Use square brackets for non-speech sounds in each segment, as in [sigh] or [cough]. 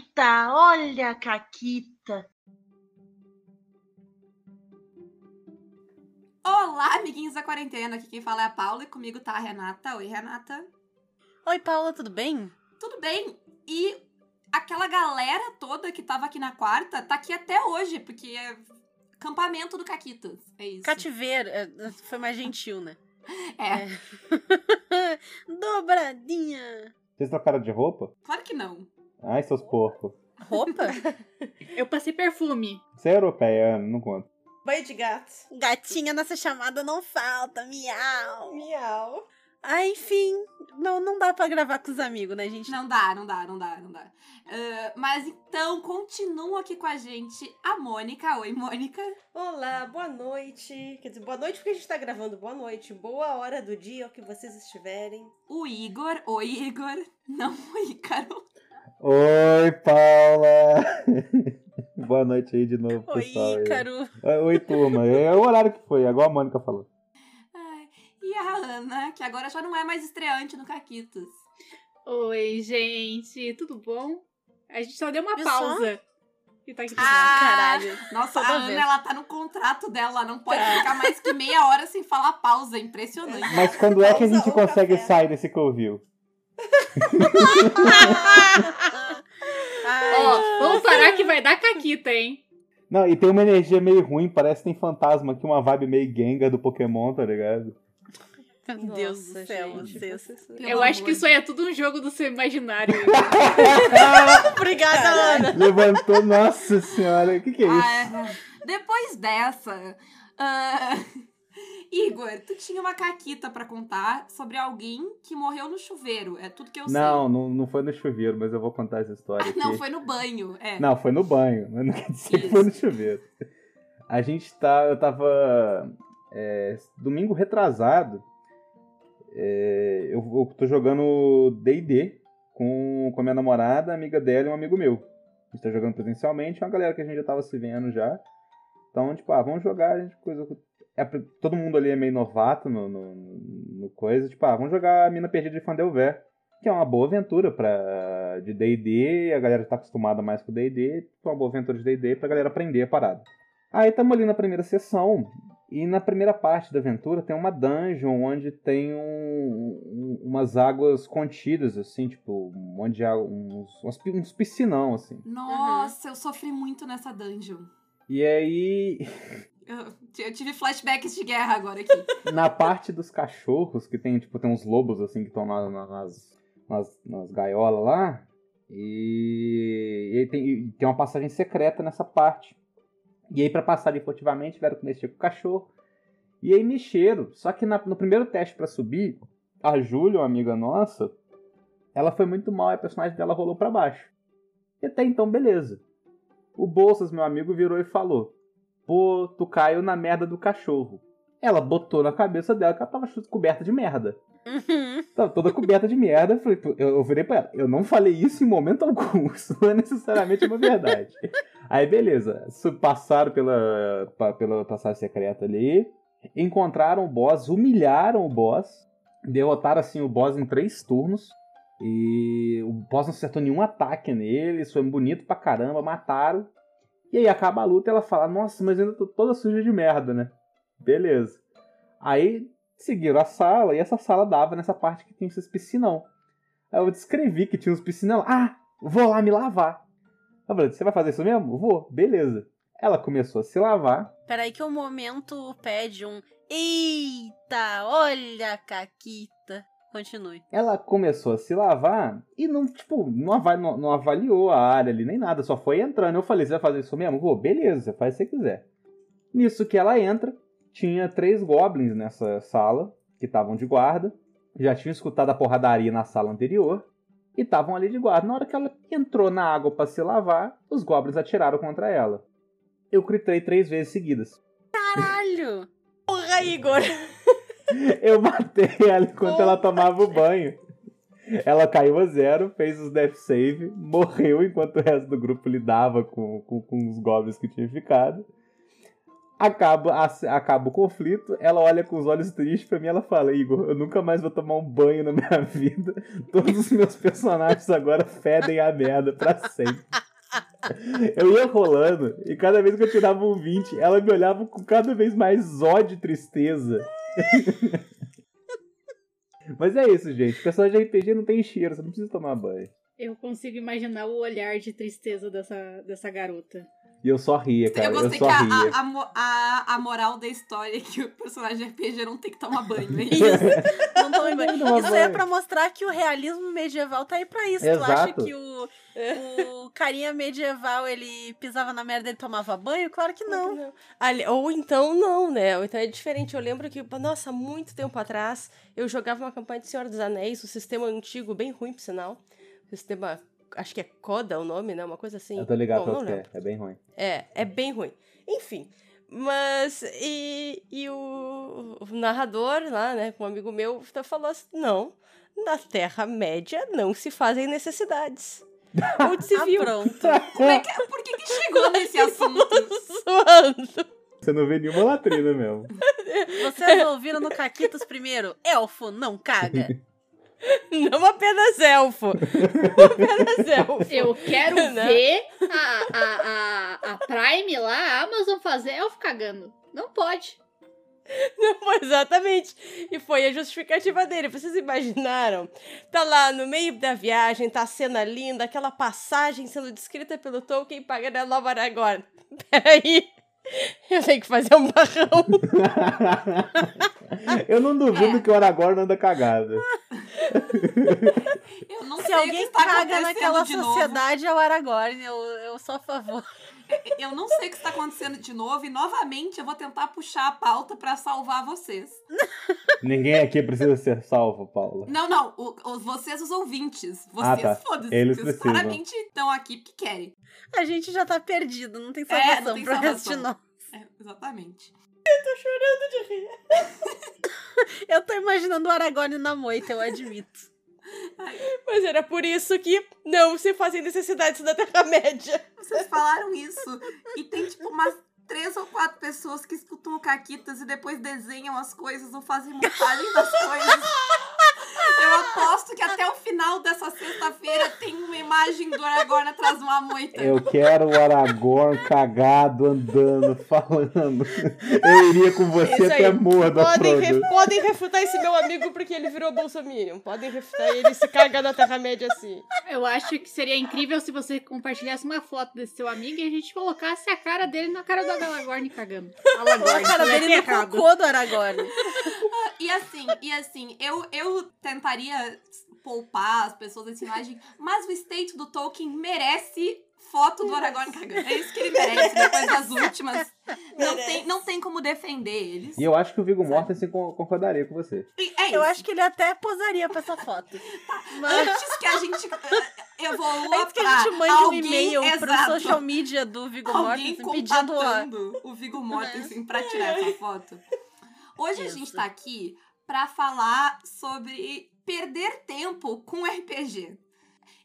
Caquita, olha a Caquita. Olá, amiguinhos da quarentena. Aqui quem fala é a Paula e comigo tá a Renata. Oi, Renata. Oi, Paula, tudo bem? Tudo bem? E aquela galera toda que tava aqui na quarta tá aqui até hoje, porque é acampamento do Caquitas. É isso. Cativeiro. é, Foi mais gentil, né? É, É. [laughs] Dobradinha. Vocês trocaram de roupa? claro que não. Ai, seus porcos. Roupa? Eu passei perfume. Você é europeia, Ana, não conta. Banho de gato. Gatinha nessa chamada não falta, miau. Miau. Ah, enfim, não, não dá pra gravar com os amigos, né, gente? Não dá, não dá, não dá, não dá. Ah, mas então, continua aqui com a gente a Mônica. Oi, Mônica. Olá, boa noite. Quer dizer, boa noite porque a gente tá gravando. Boa noite. Boa hora do dia que vocês estiverem. O Igor. Oi, Igor. Não [laughs] o Ícaro. Oi, Paula! [laughs] Boa noite aí de novo, Oi, pessoal. Ícaro. Oi, Oi, turma. É o horário que foi, igual a Mônica falou. Ai, E a Ana, que agora já não é mais estreante no Caquitas. Oi, gente, tudo bom? A gente só deu uma Viu pausa. E tá aqui Ah, Caralho. Nossa, a Ana, ela tá no contrato dela, ela não pode ficar mais que meia hora sem falar pausa, é impressionante. Mas quando é que a gente consegue café? sair desse covil? [laughs] Ó, vamos parar que vai dar caquita, hein? Não, e tem uma energia meio ruim, parece que tem fantasma aqui, uma vibe meio Gengar do Pokémon, tá ligado? meu Deus do Nossa, céu, vocês- Pelo Eu acho amor que isso aí é tudo um jogo do seu imaginário. [laughs] Obrigada, Ana. Levantou, nossa senhora, o que, que é isso? Ah, é. Depois dessa, ah, [laughs] Igor, tu tinha uma caquita pra contar sobre alguém que morreu no chuveiro. É tudo que eu Não, não, não foi no chuveiro, mas eu vou contar essa história sei. aqui. Não, foi no banho. É. Não, foi no banho, mas não quer dizer que Isso. foi no chuveiro. A gente tá. Eu tava. é, domingo retrasado. é, eu, eu tô jogando DD com, com a minha namorada, amiga dela e um amigo meu. A gente tá jogando presencialmente, é uma galera que a gente já tava se vendo já. Então, tipo, ah, vamos jogar, a gente coisa. É, todo mundo ali é meio novato no, no, no coisa. Tipo, ah, vamos jogar Mina Perdida de Fandelver. Que é uma boa aventura pra, de D&D, a galera tá acostumada mais com D&D, então é uma boa aventura de D&D pra galera aprender a parada. Aí estamos ali na primeira sessão, e na primeira parte da aventura tem uma dungeon onde tem um- um- umas águas contidas, assim, tipo, um monte de água, uns, uns, pi- uns piscinão, assim. Nossa, eu sofri muito nessa dungeon. E aí, [laughs] Eu, tive flashbacks de guerra agora aqui. [laughs] na parte dos cachorros, que tem, tipo, tem uns lobos, assim, que estão na- na- nas, nas, nas gaiolas lá, e, e tem, e tem uma passagem secreta nessa parte. E aí, pra passar furtivamente, tiveram que mexer com o cachorro. E aí mexeram. Só que na- no primeiro teste pra subir, a Júlia, uma amiga nossa, ela foi muito mal e a personagem dela rolou pra baixo. E até então, beleza. O Bolsas, meu amigo, virou e falou: Pô, tu caiu na merda do cachorro. Ela botou na cabeça dela que ela tava coberta de merda. Uhum. Tava toda coberta de merda. Eu, falei, eu, eu virei pra ela. Eu não falei isso em momento algum. [laughs] Isso não é necessariamente uma verdade. Aí, beleza. Passaram pela, pela passagem secreta ali. Encontraram o boss, humilharam o boss. Derrotaram, assim, o boss em três turnos. E o boss não acertou nenhum ataque nele. Isso foi bonito pra caramba. Mataram. E aí acaba a luta ela fala: Nossa, mas eu ainda tô toda suja de merda, né? Beleza. Aí seguiram a sala e essa sala dava nessa parte que tinha esses piscinão. Aí eu descrevi que tinha uns piscinão. Ah, vou lá me lavar. Eu falei, você vai fazer isso mesmo? Vou, beleza. Ela começou a se lavar. Peraí que o momento pede um Eita, olha a Caquita. Continue. Ela começou a se lavar e não, tipo, não, ava- não- não avaliou a área ali nem nada, só foi entrando. Eu falei, você vai fazer isso mesmo? Vou, beleza, faz se você quiser. Nisso que ela entra, tinha três goblins nessa sala, que estavam de guarda. Já tinham escutado a porradaria na sala anterior. E estavam ali de guarda. Na hora que ela entrou na água para se lavar, os goblins atiraram contra ela. Eu gritei três vezes seguidas. Caralho! Porra, Igor! Eu matei ela enquanto ela tomava o banho. Ela caiu a zero, fez os death save, morreu enquanto o resto do grupo lidava com, com, com os goblins que tinham ficado. Acaba, a- acaba o conflito, ela olha com os olhos tristes pra mim ela fala, Igor, eu nunca mais vou tomar um banho na minha [laughs] vida. Todos os meus personagens agora fedem a merda pra sempre. Eu ia rolando e cada vez que eu tirava um 20, ela me olhava com cada vez mais ódio e tristeza. [laughs] Mas é isso, gente. Personagem de RPG não tem cheiro, você não precisa tomar banho. Eu consigo imaginar o olhar de tristeza dessa, dessa garota. E eu só ria, cara. eu Eu, gostei só que a, ria. a, a, a, a moral da história é que o personagem de RPG não tem que tomar banho. [laughs] É Isso. Não tô lembrando. Não, Isso é pra mostrar que o realismo medieval tá aí pra isso. Tu acha Exato. que o, o carinha medieval, ele pisava na merda e ele tomava banho? Claro que não. Ali- ou então não, né? Ou então é diferente. Eu lembro que, nossa, muito tempo atrás, eu jogava uma campanha de Senhor dos Anéis, o sistema antigo, bem ruim, por sinal. O sistema, acho que é Coda o nome, né? Uma coisa assim. Eu tô ligado Bom, não que é. É bem ruim. É, é bem ruim. Enfim. Mas, e, e o, o narrador lá, né, com um amigo meu, falou assim: não, na Terra-média não se fazem necessidades. [laughs] Onde se Ah, pronto. Como é que, [laughs] por que, que [laughs] chegou nesse assunto? Zoando. Você não vê nenhuma latrina mesmo. Vocês ouviram no Caquitos primeiro? Elfo não caga. [laughs] Não apenas elfo. [laughs] Não apenas elfo. Eu quero Né? ver a, a, a, a Prime lá, a Amazon fazer elfo cagando. Não pode. Não foi [laughs] exatamente. E foi a justificativa dele. Vocês imaginaram? Tá lá no meio da viagem, tá a cena linda, aquela passagem sendo descrita pelo Tolkien pagando a Nova Aragorn. Peraí. [laughs] Eu tenho que fazer um barrão. [laughs] eu não duvido É. que o Aragorn anda cagado. Eu não Se sei o que alguém está caga naquela de novo. sociedade é o Aragorn. Eu, eu sou a favor. [laughs] Eu não sei o que está acontecendo de novo e novamente eu vou tentar puxar a pauta pra salvar vocês. Ninguém aqui precisa ser salvo, Paula. Não, não, o- os, vocês, os ouvintes. Vocês, Ah, tá. foda-se. Eles vocês precisam. claramente estão aqui porque querem. A gente já tá perdido, não tem É, não salvação tem pro resto de nós. É, exatamente. [laughs] Eu tô imaginando o Aragorn na moita, eu admito. [laughs] Mas era por isso que não se fazem necessidades da Terra-média. Vocês falaram isso. E tem, tipo, umas três ou quatro pessoas que escutam o Caquitas e depois desenham as coisas ou fazem montagem das coisas. [laughs] Eu aposto que até o final dessa sexta-feira tem uma imagem do Aragorn atrás de uma moita. Eu quero o Aragorn cagado, andando, falando. Eu iria com você até Mordor, Podem, re- podem refutar esse meu amigo porque ele virou bolsominion. Podem refutar ele se cagar na Terra-média assim. Eu acho que seria incrível se você compartilhasse uma foto desse seu amigo e a gente colocasse a cara dele na cara do Aragorn cagando. Aragorn, [laughs] A cara dele no errado. cocô do Aragorn. E assim, e assim, eu, eu tentaria poupar as pessoas dessa imagem, mas o state do Tolkien merece foto do Aragorn cagando. É isso que ele merece depois das [laughs] últimas. Não tem, não tem como defender eles. E eu acho que o Viggo Mortensen con- concordaria com você. É. Eu acho que ele até posaria pra essa foto. [laughs] Mas Antes que a gente eh, evolua antes que a gente mande um alguém, e-mail pro exato, social media do Viggo alguém Mortensen pedindo o Viggo Mortensen pra tirar essa foto. Hoje a Isso. gente tá aqui pra falar sobre perder tempo com RPG.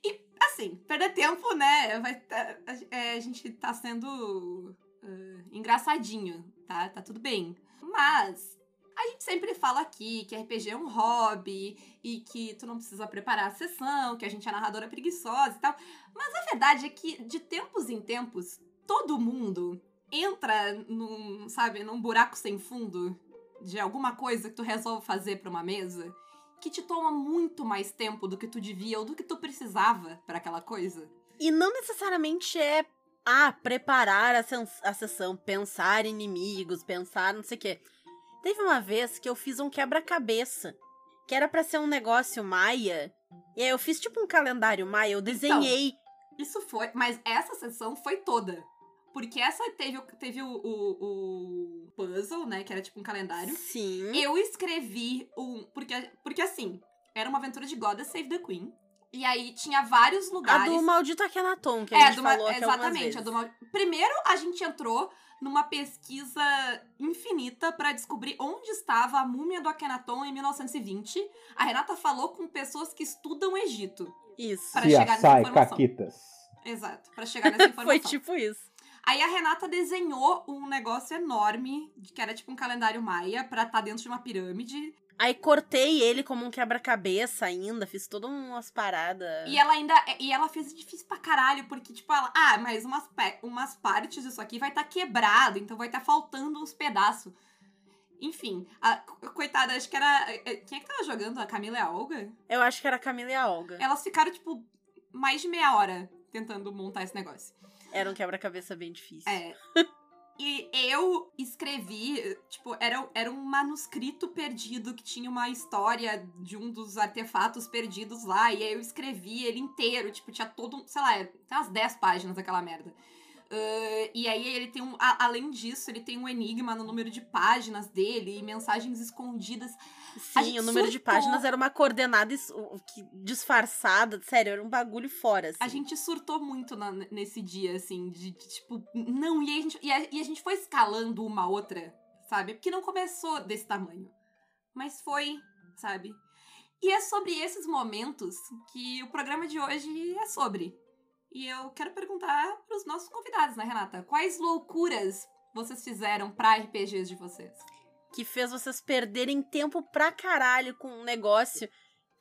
E, assim, perder tempo, né? Vai tá- é, a gente tá sendo ah, engraçadinho, tá? Tá tudo bem. Mas a gente sempre fala aqui que RPG é um hobby e que tu não precisa preparar a sessão, que a gente é narradora preguiçosa e tal. Mas a verdade é que, de tempos em tempos, todo mundo entra num, sabe, num buraco sem fundo de alguma coisa que tu resolve fazer pra uma mesa que te toma muito mais tempo do que tu devia ou do que tu precisava pra aquela coisa. E não necessariamente é ah, preparar a, a sessão, pensar inimigos, pensar não sei o quê. Teve uma vez que eu fiz um quebra-cabeça, que era pra ser um negócio maia. E aí eu fiz tipo um calendário maia, eu desenhei. Isso foi, mas essa sessão foi toda. Porque essa teve, o- teve o, o, o puzzle, né? Que era tipo um calendário. Sim. Eu escrevi um. Porque, porque assim, era uma aventura de Goddess Save the Queen. E aí tinha vários A lugares. do Maldito Akhenaton, que a é, gente do falou aqui exatamente. vezes. A do mal- Primeiro, a gente entrou numa pesquisa infinita pra descobrir onde estava a múmia do Akhenaton em 1920. A Renata falou com pessoas que estudam Egito. Isso. Para Se chegar nessa informação. caquitas. Exato, pra chegar nessa [laughs] informação. Foi tipo isso. Aí a Renata desenhou um negócio enorme, que era tipo um calendário maia, pra estar dentro de uma pirâmide. Aí cortei ele como um quebra-cabeça ainda, fiz todas umas paradas. E ela ainda. E ela fez difícil pra caralho, porque, tipo, ela. Ah, mas umas, umas partes disso aqui vai estar quebrado, então vai estar faltando uns pedaços. Enfim, a co- coitada, acho que era. eh, Quem é que tava jogando? A Camila e a Olga? Eu acho que era a Camila e a Olga. Elas ficaram, tipo, mais de meia hora tentando montar esse negócio. Era um quebra-cabeça bem difícil. É. E eu escrevi, tipo, era, era um manuscrito perdido que tinha uma história de um dos artefatos perdidos lá. E aí eu escrevi ele inteiro, tipo, tinha todo um, sei lá, tem umas 10 páginas daquela merda. Ah, e aí ele tem um. a- além disso, ele tem um enigma no número de páginas dele e mensagens escondidas. Sim, o número de surtou. páginas era uma coordenada disfarçada. Sério, era um bagulho fora, assim. A gente surtou muito na- nesse dia, assim, de, de, tipo, não, e, a gente, e, a, e a gente foi escalando uma outra, sabe? Porque não começou desse tamanho. Mas foi, sabe? E é sobre esses momentos que o programa de hoje é sobre. E eu quero perguntar pros nossos convidados, né, Renata? Quais loucuras vocês fizeram pra RPGs de vocês? Que fez vocês perderem tempo pra caralho com um negócio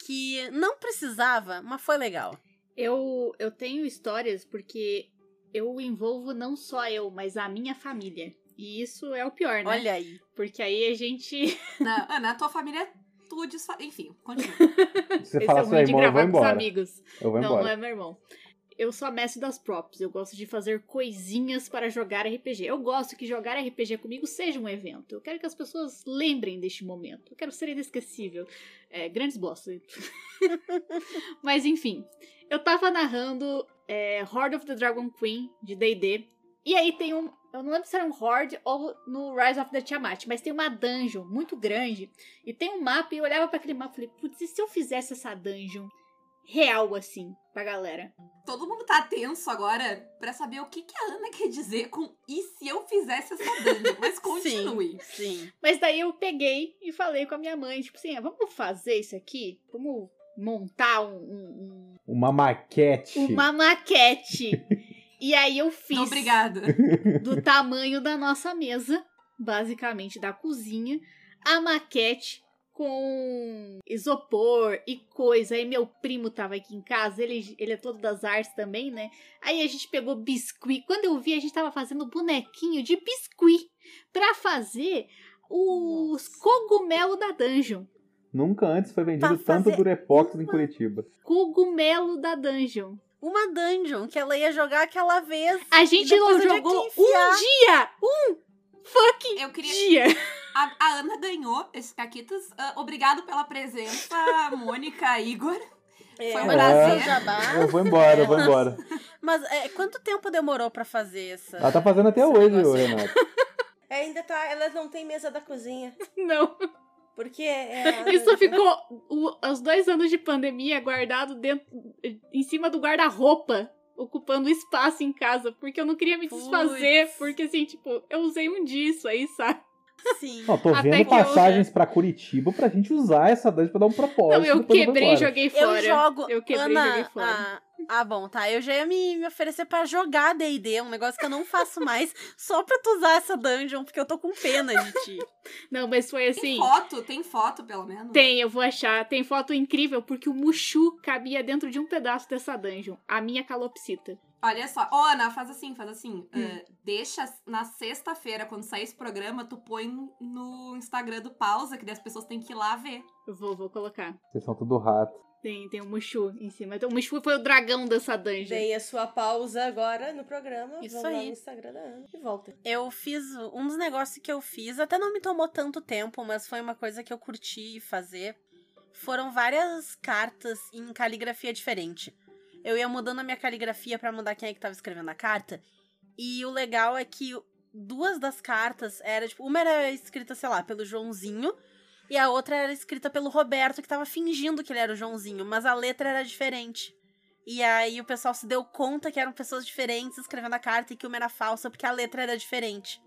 que não precisava, mas foi legal. Eu, eu tenho histórias porque eu envolvo não só eu, mas a minha família. E isso é o pior, né? Olha aí. Porque aí a gente. Na, Ana, a tua família é tu desfa... Enfim, continua. Você Esse falar é o ruim de irmão, eu vou gravar com os embora. amigos. Eu vou não, embora. não é meu irmão. Eu sou a mestre das props. Eu gosto de fazer coisinhas para jogar RPG. Eu gosto que jogar RPG comigo seja um evento. Eu quero que as pessoas lembrem deste momento. Eu quero ser inesquecível. É, grandes bostas. [laughs] Mas enfim, eu tava narrando é, Horde of the Dragon Queen de D&D. E aí tem um... Eu não lembro se era um Horde ou no Rise of the Tiamat, mas tem uma dungeon muito grande. E tem um mapa, e eu olhava para aquele mapa e falei, putz, e se eu fizesse essa dungeon real, assim, pra galera? Todo mundo tá tenso agora pra saber o que, que a Ana quer dizer com e se eu fizesse essa dungeon. [laughs] Mas continue. Sim. Mas daí eu peguei e falei com a minha mãe, tipo assim, ah, vamos fazer isso aqui? Vamos montar um- um- Uma maquete. um- uma maquete. e aí eu fiz Obrigada. do tamanho da nossa mesa, basicamente da cozinha, a maquete com isopor e coisa. Aí meu primo tava aqui em casa, ele, ele é todo das artes também, né? Aí a gente pegou biscuit. Quando eu vi, a gente tava fazendo bonequinho de biscuit pra fazer os cogumelos da dungeon. Nunca antes foi vendido Pra tanto Durepox em uma- Curitiba. Cogumelo da dungeon. Uma dungeon que ela ia jogar aquela vez. A gente jogou um dia! Um fucking Eu queria. dia! A, a Ana ganhou esses caquitas. Ah, obrigado pela presença, [laughs] Mônica, Igor. É, Foi um prazer. jabá- Eu vou embora, eu vou embora. Mas é, quanto tempo demorou pra fazer essa? Ela tá fazendo até hoje, Renato. É, [laughs] ainda tá. Elas não têm mesa da cozinha. [laughs] Não. Porque é. Isso ficou o- os dois anos de pandemia guardado dentro, em cima do guarda-roupa, ocupando espaço em casa, porque eu não queria me desfazer, porque assim, tipo, eu usei um disso aí, sabe? Sim. Ó, tô Até vendo que eu- passagens pra Curitiba pra gente usar essa dungeon pra dar um propósito. Não, eu quebrei e joguei Eu fora. jogo. Eu quebrei e Ana, joguei fora. Ah, ah, bom, tá. Eu já ia me, me oferecer pra jogar DD, um negócio que eu não faço mais, [laughs] só pra tu usar essa dungeon, porque eu tô com pena de ti. Não, mas foi Tem assim. foto? Tem foto, pelo menos? Tem, eu vou achar. Tem foto incrível, porque o Mushu cabia dentro de um pedaço dessa dungeon. A minha calopsita. Olha só. Ô, Ana, faz assim, faz assim. Ah, deixa na sexta-feira, quando sair esse programa, tu põe no Instagram do Pausa, que daí as pessoas têm que ir lá ver. Eu vou, vou colocar. Vocês são tudo rato. Tem, tem o Mushu em cima. Então, o Mushu foi o dragão dessa dungeon. Dei a sua pausa agora no programa. Isso Vamos lá aí. no Instagram da Ana e volta. Eu fiz. Um dos negócios que eu fiz, até não me tomou tanto tempo, mas foi uma coisa que eu curti fazer. Foram várias cartas em caligrafia diferente. Eu ia mudando a minha caligrafia pra mudar quem é que tava escrevendo a carta. E o legal é que duas das cartas era, tipo, uma era escrita, sei lá, pelo Joãozinho, e a outra era escrita pelo Roberto, que tava fingindo que ele era o Joãozinho, mas a letra era diferente. E aí o pessoal se deu conta que eram pessoas diferentes escrevendo a carta e que uma era falsa porque a letra era diferente.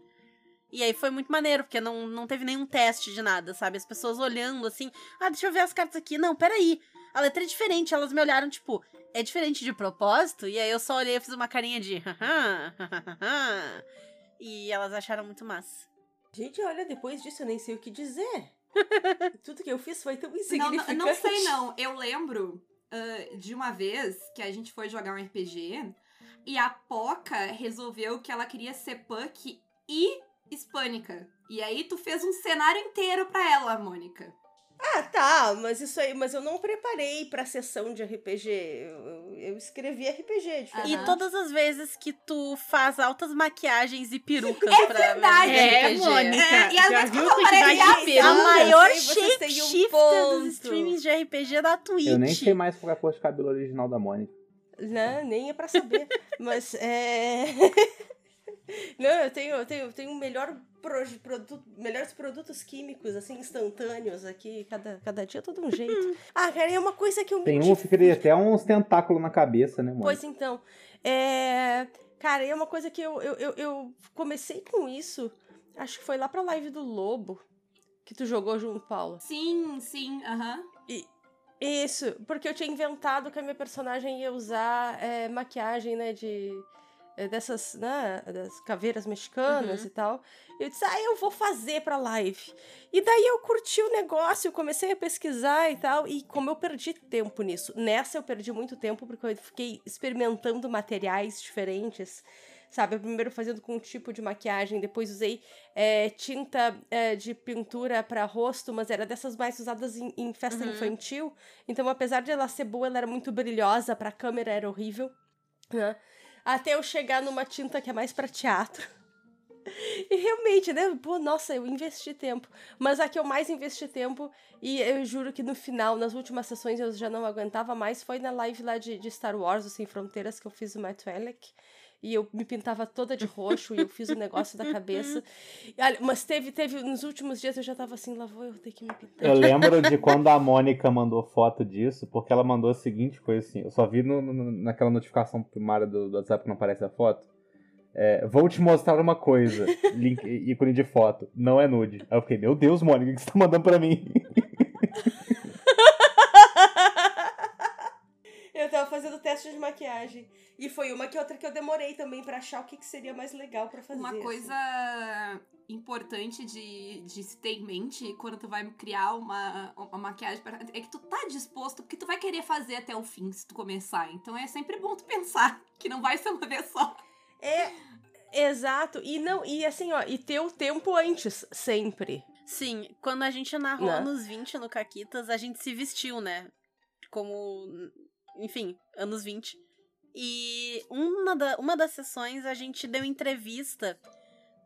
E aí foi muito maneiro, porque não, não teve nenhum teste de nada, sabe? As pessoas olhando assim, ah, deixa eu ver as cartas aqui. Não, peraí. A letra é diferente. Elas me olharam, tipo, é diferente de propósito? E aí eu só olhei e fiz uma carinha de. e elas acharam muito massa. Gente, olha, depois disso eu nem sei o que dizer. [laughs] Tudo que eu fiz foi tão Não, insignificante. não, não sei não. Eu lembro ah, de uma vez que a gente foi jogar um RPG e a Poca resolveu que ela queria ser punk e hispânica. E aí tu fez um cenário inteiro pra ela, Mônica. Ah, tá, mas isso aí, mas eu não preparei pra sessão de RPG. Eu, eu escrevi RPG, diferente. E todas as vezes que tu faz altas maquiagens e perucas É pra verdade. É, RPG. Mônica. É, e às já vezes quando aparece de a- peruca? A Não, maior um shapeshifter ponto. dos streamings de RPG da Twitch. Eu nem sei mais qual é a cor de cabelo original da Mônica. Não, nem é pra saber. mas é. [laughs] Não, eu tenho, eu tenho, eu tenho um melhor produto, melhores produtos químicos, assim, instantâneos aqui. Cada, cada dia todo um jeito. ah, cara, é uma coisa que eu Tem um que cria até uns tentáculos na cabeça, né, Mônica? Pois então, é... Cara, é uma coisa que eu, eu, eu, eu comecei com isso, acho que foi lá pra live do Lobo, que tu jogou junto, Paula. Sim, sim, aham. Isso, porque eu tinha inventado que a minha personagem ia usar é, maquiagem, né, de... é, Dessas, né, das caveiras mexicanas Uhum. e tal. E eu disse, ah, eu vou fazer pra live. E daí eu curti o negócio, comecei a pesquisar e tal. E como eu perdi tempo nisso. Nessa eu perdi muito tempo, porque eu fiquei experimentando materiais diferentes. Sabe, eu primeiro fazendo com um tipo de maquiagem, depois usei é, tinta é, de pintura para rosto, mas era dessas mais usadas em, em festa Uhum. infantil. Então, apesar de ela ser boa, ela era muito brilhosa, pra câmera era horrível. né? Até eu chegar numa tinta que é mais pra teatro. [laughs] E realmente, né? Pô, nossa, eu investi tempo. Mas a que eu mais investi tempo, e eu juro que no final, nas últimas sessões, eu já não aguentava mais, foi na live lá de, de Star Wars, Sem Fronteiras, que eu fiz o Matt Welleck. E eu me pintava toda de roxo e eu fiz o negócio da cabeça. [laughs] Olha, mas teve, teve, nos últimos dias eu já tava assim, lá vou eu ter que me pintar. Eu lembro de [laughs] quando a Mônica mandou foto disso, porque ela mandou a seguinte coisa assim. Eu só vi no- no- naquela notificação primária do, do WhatsApp que não aparece a foto. É, vou te mostrar uma coisa. Link, ícone de foto. Não é nude. Aí eu fiquei, meu Deus, Mônica, o que você tá mandando pra mim? [laughs] Eu tava fazendo teste de maquiagem. E foi uma que outra que eu demorei também pra achar o que, que seria mais legal pra fazer. Uma assim. coisa importante de, de se ter em mente quando tu vai criar uma, uma maquiagem pra- é que tu tá disposto, porque tu vai querer fazer até o fim se tu começar. Então é sempre bom tu pensar [laughs] que não vai ser uma vez só. É, exato. E não, e assim, ó, e ter o tempo antes, sempre. Sim, quando a gente narrou Né? anos 20 no Caquitas, a gente se vestiu, né? Como, enfim, anos 20. E uma, da, uma das sessões a gente deu entrevista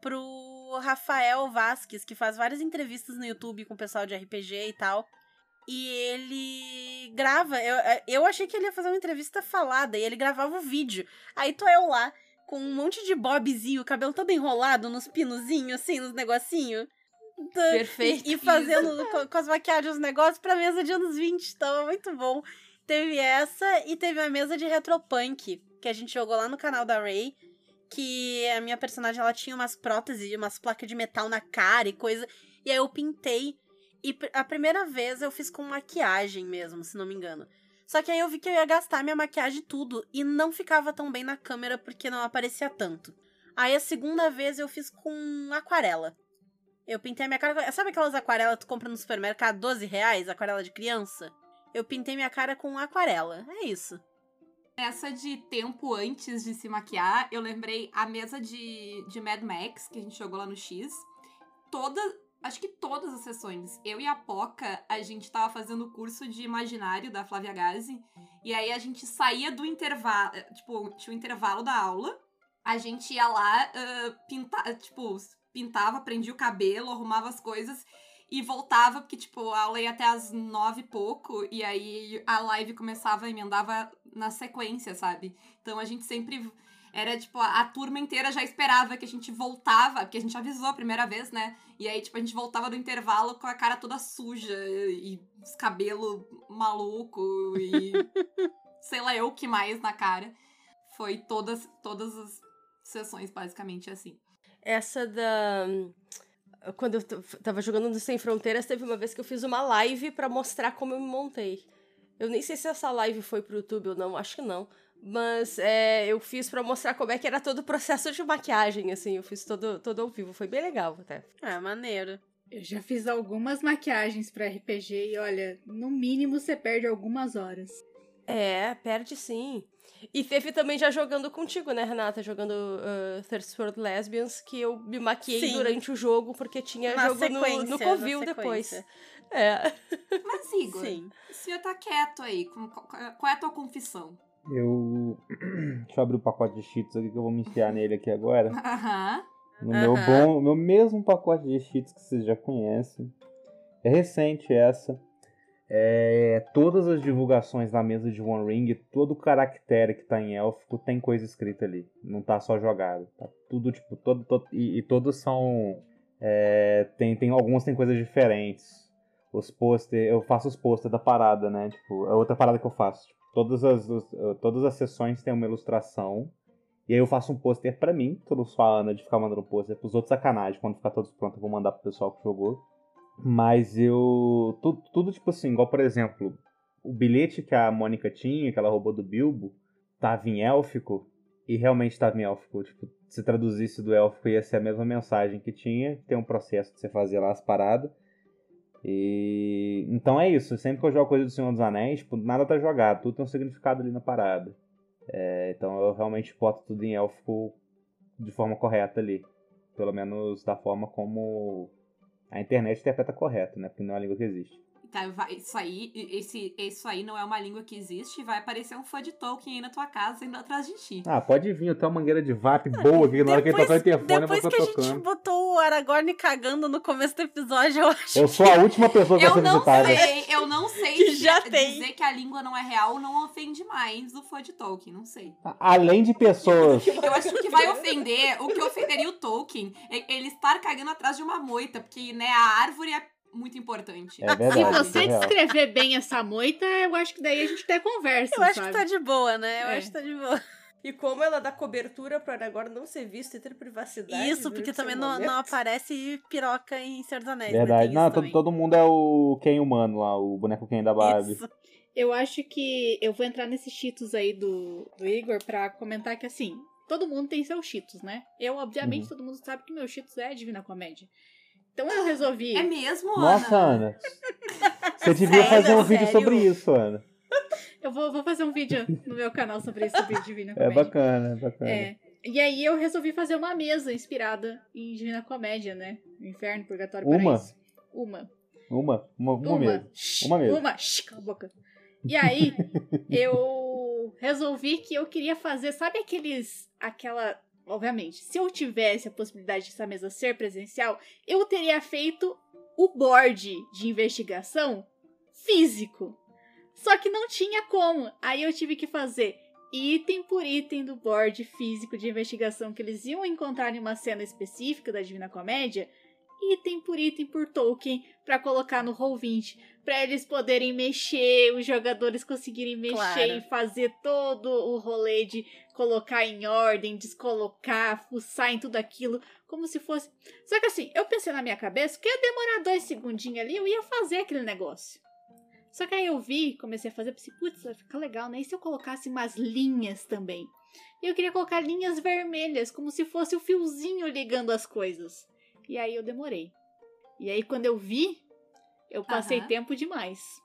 pro Rafael Vasques, que faz várias entrevistas no YouTube com o pessoal de RPG e tal. E ele grava. Eu, eu achei que ele ia fazer uma entrevista falada, e ele gravava o vídeo. Aí tô eu lá, com um monte de bobzinho, o cabelo todo enrolado nos pinozinhos, assim, nos negocinhos. Da- Perfeito. E, fazendo com, com as maquiagens os negócios pra mesa de anos 20. Tava muito bom. Teve essa e teve a mesa de Retropunk, que a gente jogou lá no canal da Ray. Que a minha personagem ela tinha umas próteses, umas placas de metal na cara e coisa. E aí eu pintei. E a primeira vez eu fiz com maquiagem mesmo, se não me engano. Só que aí eu vi que eu ia gastar minha maquiagem tudo. E não ficava tão bem na câmera porque não aparecia tanto. Aí a segunda vez eu fiz com aquarela. Eu pintei a minha cara. Sabe aquelas aquarelas que tu compra no supermercado, 12 reais, aquarela de criança? Eu pintei minha cara com aquarela. É isso. Essa de tempo antes de se maquiar, eu lembrei a mesa de, de Mad Max, que a gente jogou lá no X. Toda, acho que todas as sessões, eu e a Poca, a gente tava fazendo o curso de imaginário da Flávia Gazi. E aí a gente saía do intervalo, tipo, tinha o intervalo da aula. A gente ia lá, ah, pintar, tipo, pintava, prendia o cabelo, arrumava as coisas e voltava, porque, tipo, a aula ia até as nove e pouco, e aí a live começava e emendava na sequência, sabe? Então a gente sempre. Era tipo, a, a turma inteira já esperava que a gente voltava, porque a gente avisou a primeira vez, né? E aí, tipo, a gente voltava do intervalo com a cara toda suja e os cabelos maluco e [laughs] sei lá eu o que mais na cara. Foi todas, todas as sessões, basicamente, assim. Essa da. Quando eu tava jogando no Sem Fronteiras, teve uma vez que eu fiz uma live pra mostrar como eu me montei. Eu nem sei se essa live foi pro YouTube ou não, acho que não. Mas é, eu fiz pra mostrar como é que era todo o processo de maquiagem, assim. Eu fiz todo, todo ao vivo. Foi bem legal até. É, maneiro. Eu já fiz algumas maquiagens pra RPG e olha, no mínimo você perde algumas horas. É, perde sim. E teve também já jogando contigo, né, Renata? Jogando uh, Thirst World Lesbians, que eu me maquiei Sim. durante o jogo, porque tinha Na jogo no, no na Covil depois. É. [laughs] Mas, Igor, Sim. o senhor tá quieto aí. Qual é a tua confissão? Eu. [clears throat] Deixa eu abrir o pacote de cheats aqui que eu vou me enfiar nele aqui agora. Aham. No meu Aham. bom, meu mesmo pacote de cheats que vocês já conhecem. É recente essa. É, todas as divulgações da mesa de One Ring, todo o caractere que tá em élfico tem coisa escrita ali. Não tá só jogado. Tá tudo, tipo, todo, todo- e, e todos são. é, tem, tem alguns tem coisas diferentes. Os pôster, eu faço os pôster da parada, né? Tipo, é outra parada que eu faço. Tipo, todas as, eh, todas as sessões têm uma ilustração. E aí eu faço um pôster pra mim, sou a Ana de ficar mandando pôster pros outros sacanagem. Quando ficar todos prontos, eu vou mandar pro pessoal que jogou. Mas eu. Tudo, tudo tipo assim, igual por exemplo, o bilhete que a Mônica tinha, que ela roubou do Bilbo, tava em élfico. E realmente tava em élfico. Tipo, se traduzisse do élfico ia ser a mesma mensagem que tinha. Tem um processo de você fazer lá as paradas. E. Então é isso. Sempre que eu jogo coisa do Senhor dos Anéis, tipo, nada tá jogado. Tudo tem um significado ali na parada. É, então eu realmente boto tudo em élfico de forma correta ali. Pelo menos da forma como a internet interpreta correto, né? Porque não é uma língua que existe. Tá, vai- isso aí, esse, isso aí não é uma língua que existe vai aparecer um fã de Tolkien aí na tua casa indo atrás de ti. Ah, pode vir, eu tenho uma mangueira de VAP boa aqui. Na hora que ele tocar o interfone, eu vou depois estar que a gente botou o Aragorn cagando no começo do episódio, eu acho Eu sou a última pessoa que vai Eu ser não visitada. sei, eu não sei Que se já dizer tem. que a língua não é real não ofende mais o fã de Tolkien, não sei. Além de pessoas. Eu acho que o que vai ofender, o que ofenderia o Tolkien é ele estar cagando atrás de uma moita, porque, né, a árvore é muito importante. É Se verdade. isso você é descrever bem essa moita, eu acho que daí a gente até conversa, Eu acho sabe? que tá de boa, né? Eu É. acho que tá de boa. E como ela dá cobertura pra Aragorn não ser visto e ter privacidade. Isso, porque também não, não aparece piroca em Senhor dos Anéis. né? Verdade. Não, todo, todo mundo é o Ken humano lá, o boneco Ken da Barbie. Isso. Eu acho que eu vou entrar nesses cheetos aí do, do Igor pra comentar que, assim, todo mundo tem seus cheetos, né? Eu, obviamente, Uhum. todo mundo sabe que meu cheetos é Divina Comédia. Então eu resolvi... É mesmo, Nossa, Ana? Ana. Você devia Sério? fazer um vídeo Sério? sobre isso, Ana. Eu vou, vou fazer um vídeo no meu canal sobre isso, sobre Divina É Comédia. bacana, é bacana. É. E aí eu resolvi fazer uma mesa inspirada em Divina Comédia, né? Inferno, Purgatório, Uma? Paraíso. Uma. Uma, uma, uma, Uma. mesmo. Shh, Uma mesmo. Uma. Shh, cala a boca. E aí, [laughs] eu resolvi que eu queria fazer, sabe aqueles. aquela. Obviamente, se eu tivesse a possibilidade dessa mesa ser presencial, eu teria feito o board de investigação físico. Só que não tinha como. Aí eu tive que fazer item por item do board físico de investigação que eles iam encontrar em uma cena específica da Divina Comédia, item por item por token para colocar no Roll20, para eles poderem mexer, os jogadores conseguirem mexer Claro. e fazer todo o rolê de colocar em ordem, descolocar, fuçar em tudo aquilo, como se fosse. Só que assim, eu pensei na minha cabeça que ia demorar dois segundinhos ali, eu ia fazer aquele negócio. Só que aí eu vi, comecei a fazer, pensei, putz, vai ficar legal, né? E se eu colocasse umas linhas também? E eu queria colocar linhas vermelhas, como se fosse o fiozinho ligando as coisas. E aí eu demorei. E aí quando eu vi, eu passei Aham. tempo demais.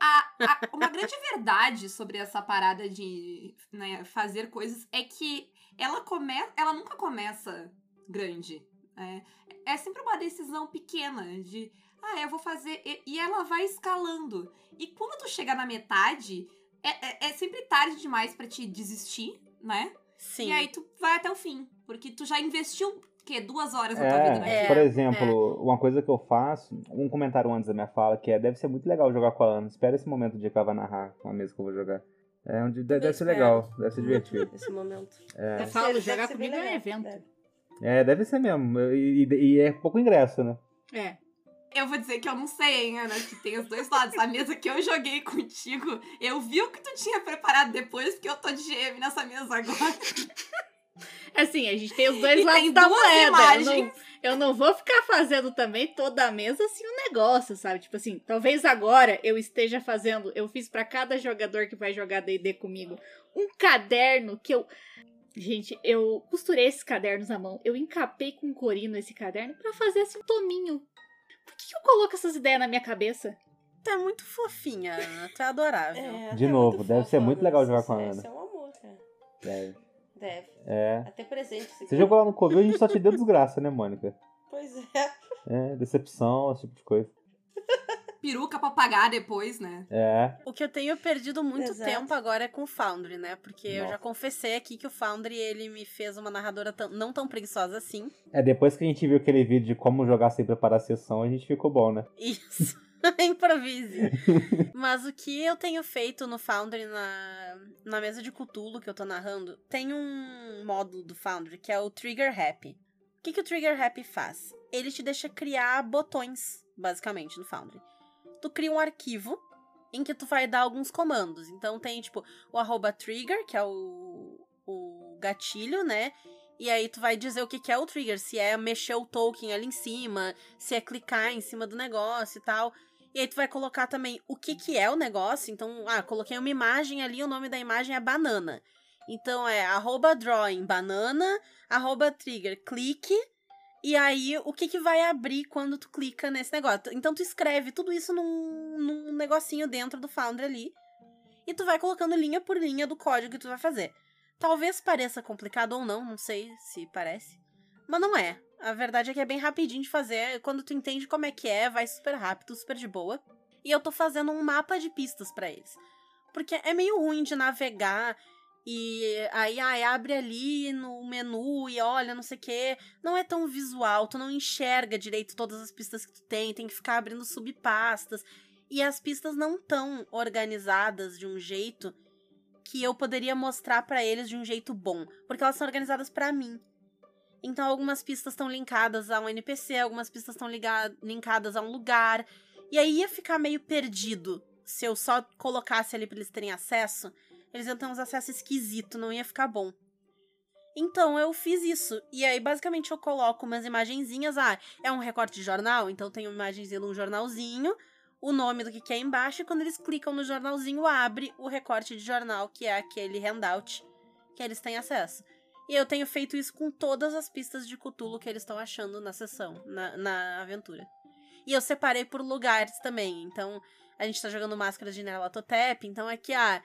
A- a- uma grande verdade sobre essa parada de né, fazer coisas é que ela, come, ela nunca começa grande. né? É sempre uma decisão pequena de, ah, eu vou fazer. E, e ela vai escalando. E quando tu chega na metade, é, é- é sempre tarde demais pra te desistir, né? Sim. E aí tu vai até o fim. Porque tu já investiu, o quê? Duas horas da tua vida É, naquilo. É, por exemplo, uma coisa que eu faço, um comentário antes da minha fala, que é, deve ser muito legal jogar com a Ana. Espera esse momento de que ela vai narrar com a mesa que eu vou jogar. É onde deve, deve ser legal, deve ser divertido. Esse momento. É, Eu falo, jogar comigo é um legal, evento. é deve ser mesmo. E, e- e é pouco ingresso, né? É. Eu vou dizer que eu não sei, hein, Ana, que tem os dois lados. A mesa que eu joguei contigo, eu vi o que tu tinha preparado depois, porque eu tô de GM nessa mesa agora. [laughs] Assim, a gente tem os dois E lados da moeda. Eu não, eu não vou ficar fazendo também toda a mesa assim um negócio, sabe? Tipo assim, talvez agora eu esteja fazendo, eu fiz para cada jogador que vai jogar D&D comigo um caderno que eu Gente, eu costurei esses cadernos à mão. Eu encapei com corino esse caderno para fazer assim um tominho. Por que, que eu coloco essas ideias na minha cabeça? É muito fofinha, Ana. É adorável. É, De é novo, deve fofa, ser muito Ana. legal jogar com a Deve Ana. ser um amor, cara. Deve. Deve. É. Até presente. se Você jogou lá no Covil, a gente só te deu [laughs] desgraça, né, Mônica? Pois é. É, decepção, esse tipo de coisa. Peruca pra pagar depois, né? É. O que eu tenho perdido muito Exato. tempo agora é com o Foundry, né? Porque eu já Nossa. confessei aqui que o Foundry, ele me fez uma narradora tão- não tão preguiçosa assim. É, depois que a gente viu aquele vídeo de como jogar sem preparar a sessão, a gente ficou bom, né? Isso. [laughs] [laughs] Improvise. Mas o que eu tenho feito no Foundry, na, na mesa de Cthulhu que eu tô narrando, tem um módulo do Foundry que é o Trigger Happy. O que, que o Trigger Happy faz? Ele te deixa criar botões, basicamente, no Foundry. Tu cria um arquivo em que tu vai dar alguns comandos. Então tem, tipo, o arroba trigger, que é o, o gatilho, né? E aí tu vai dizer o que, que é o trigger, se é mexer o token ali em cima, se é clicar em cima do negócio e tal. E aí tu vai colocar também o que, que é o negócio. Então, ah, coloquei uma imagem ali, o nome da imagem é banana. Então é arroba drawing banana, arroba trigger clique. E aí, o que, que vai abrir quando tu clica nesse negócio? Então, tu escreve tudo isso num, num negocinho dentro do Foundry ali. E tu vai colocando linha por linha do código que tu vai fazer. Talvez pareça complicado ou não, não sei se parece. Mas não é. A verdade é que é bem rapidinho de fazer. Quando tu entende como é que é, vai super rápido, super de boa. E eu tô fazendo um mapa de pistas pra eles. Porque é meio ruim de navegar e aí abre ali no menu e olha, não sei o quê. Não é tão visual, tu não enxerga direito todas as pistas que tu tem, tem que ficar abrindo subpastas. E as pistas não tão organizadas de um jeito que eu poderia mostrar pra eles de um jeito bom, porque elas são organizadas pra mim. Então algumas pistas estão linkadas a um NPC, algumas pistas estão linkadas a um lugar, e aí ia ficar meio perdido se eu só colocasse ali pra eles terem acesso. Eles iam ter uns acessos esquisitos, não ia ficar bom. Então eu fiz isso. E aí, basicamente, eu coloco umas imagenzinhas. Ah, é um recorte de jornal, então tem uma imagenzinha de um jornalzinho, o nome do que é embaixo, e quando eles clicam no jornalzinho, abre o recorte de jornal, que é aquele handout que eles têm acesso. E eu tenho feito isso com todas as pistas de Cthulhu que eles estão achando na sessão, na, na aventura. E eu separei por lugares também. Então, a gente tá jogando Máscaras de Nerlatotep, então aqui, ah,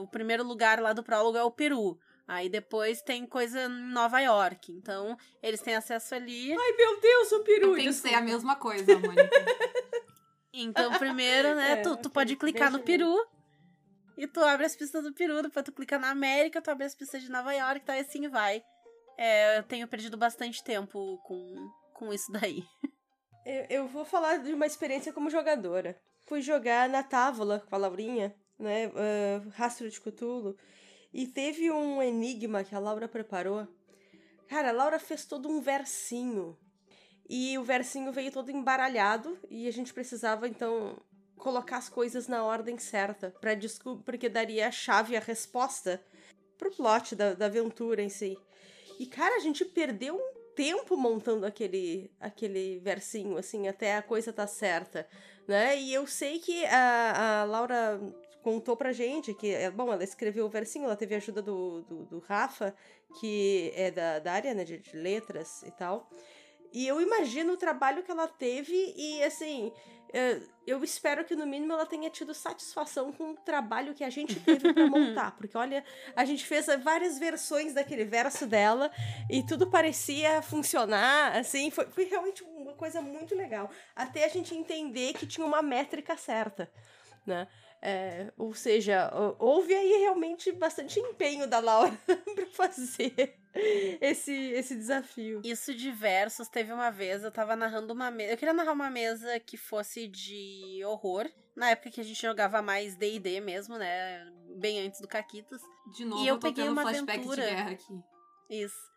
o primeiro lugar lá do prólogo é o Peru. Aí depois tem coisa em Nova York. Então, eles têm acesso ali. Ai, meu Deus, o peru. Eu pensei a mesma coisa, Mônica. [laughs] [laughs] Então, primeiro, né, É, tu, tu [laughs] pode clicar deixa no Peru. E tu abre as pistas do Peru, depois tu clica na América, tu abre as pistas de Nova York, tá? E assim vai. É, eu tenho perdido bastante tempo com, com isso daí. [laughs] Eu, eu vou falar de uma experiência como jogadora. Fui jogar na Távola com a Laurinha, né? ah, Rastro de Cthulhu. E teve um enigma que a Laura preparou. Cara, a Laura fez todo um versinho. E o versinho veio todo embaralhado. E a gente precisava, então, colocar as coisas na ordem certa. para descobrir, porque daria a chave, a resposta pro plot da, da aventura em si. E, cara, a gente perdeu um tempo montando aquele, aquele versinho, assim, até a coisa tá certa, né? E eu sei que a, a Laura contou pra gente que, é, bom, ela escreveu o versinho, ela teve a ajuda do, do, do Rafa, que é da, da área, né, de, de letras e tal. E eu imagino o trabalho que ela teve e, assim, eu espero que no mínimo ela tenha tido satisfação com o trabalho que a gente teve pra [laughs] montar. Porque, olha, a gente fez várias versões daquele verso dela e tudo parecia funcionar, assim, foi, foi realmente uma coisa muito legal. Até a gente entender que tinha uma métrica certa, né? É, ou seja, hou- houve aí realmente bastante empenho da Laura [laughs] pra fazer esse, esse desafio. Isso de versos, teve uma vez, eu tava narrando uma mesa. Eu queria narrar uma mesa que fosse de horror. Na época que a gente jogava mais DD mesmo, né? Bem antes do Caquitas. De novo, E eu peguei tendo uma flashback aventura. de guerra aqui. Isso.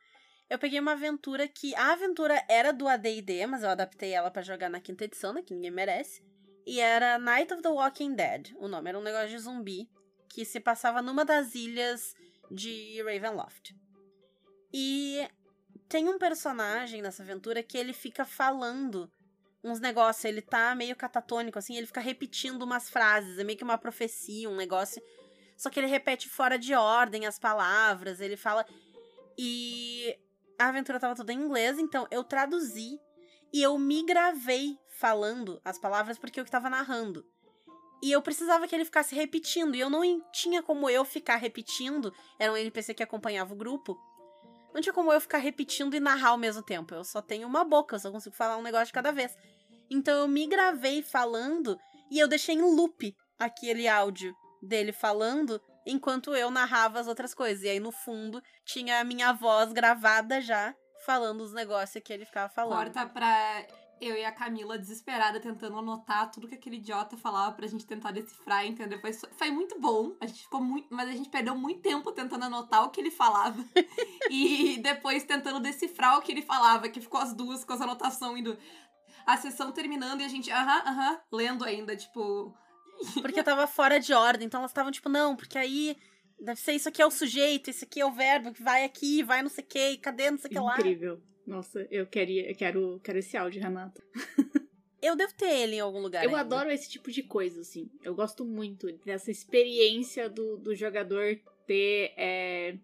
Eu peguei uma aventura que. A aventura era do ADD, mas eu adaptei ela pra jogar na quinta edição, né? Que ninguém merece. E era Night of the Walking Dead. O nome era um negócio de zumbi que se passava numa das ilhas de Ravenloft. E tem um personagem nessa aventura que ele fica falando uns negócios, ele tá meio catatônico, assim, ele fica repetindo umas frases, é meio que uma profecia, um negócio. Só que ele repete fora de ordem as palavras, ele fala. E a aventura tava toda em inglês, então eu traduzi e eu me gravei falando as palavras porque eu que tava narrando. E eu precisava que ele ficasse repetindo, e eu não tinha como eu ficar repetindo, era um NPC que acompanhava o grupo. Não tinha como eu ficar repetindo e narrar ao mesmo tempo. Eu só tenho uma boca, eu só consigo falar um negócio de cada vez. Então eu me gravei falando e eu deixei em loop aquele áudio dele falando enquanto eu narrava as outras coisas. E aí no fundo tinha a minha voz gravada já falando os negócios que ele ficava falando. Corta pra eu e a Camila desesperada tentando anotar tudo que aquele idiota falava pra gente tentar decifrar, entendeu? Foi, foi muito bom. A gente ficou muito. Mas a gente perdeu muito tempo tentando anotar o que ele falava. [laughs] e depois tentando decifrar o que ele falava, que ficou as duas com as anotações indo. A sessão terminando e a gente, aham, aham, lendo ainda, tipo. Porque tava fora de ordem, então elas estavam tipo, não, porque aí deve ser isso aqui é o sujeito, isso aqui é o verbo que vai aqui, vai não sei o que, cadê não sei o que lá. Incrível. Nossa, eu queria, eu quero, quero esse áudio, Renata. Eu devo ter ele em algum lugar. Eu ainda. adoro esse tipo de coisa, assim. Eu gosto muito dessa experiência do, do jogador ter. É,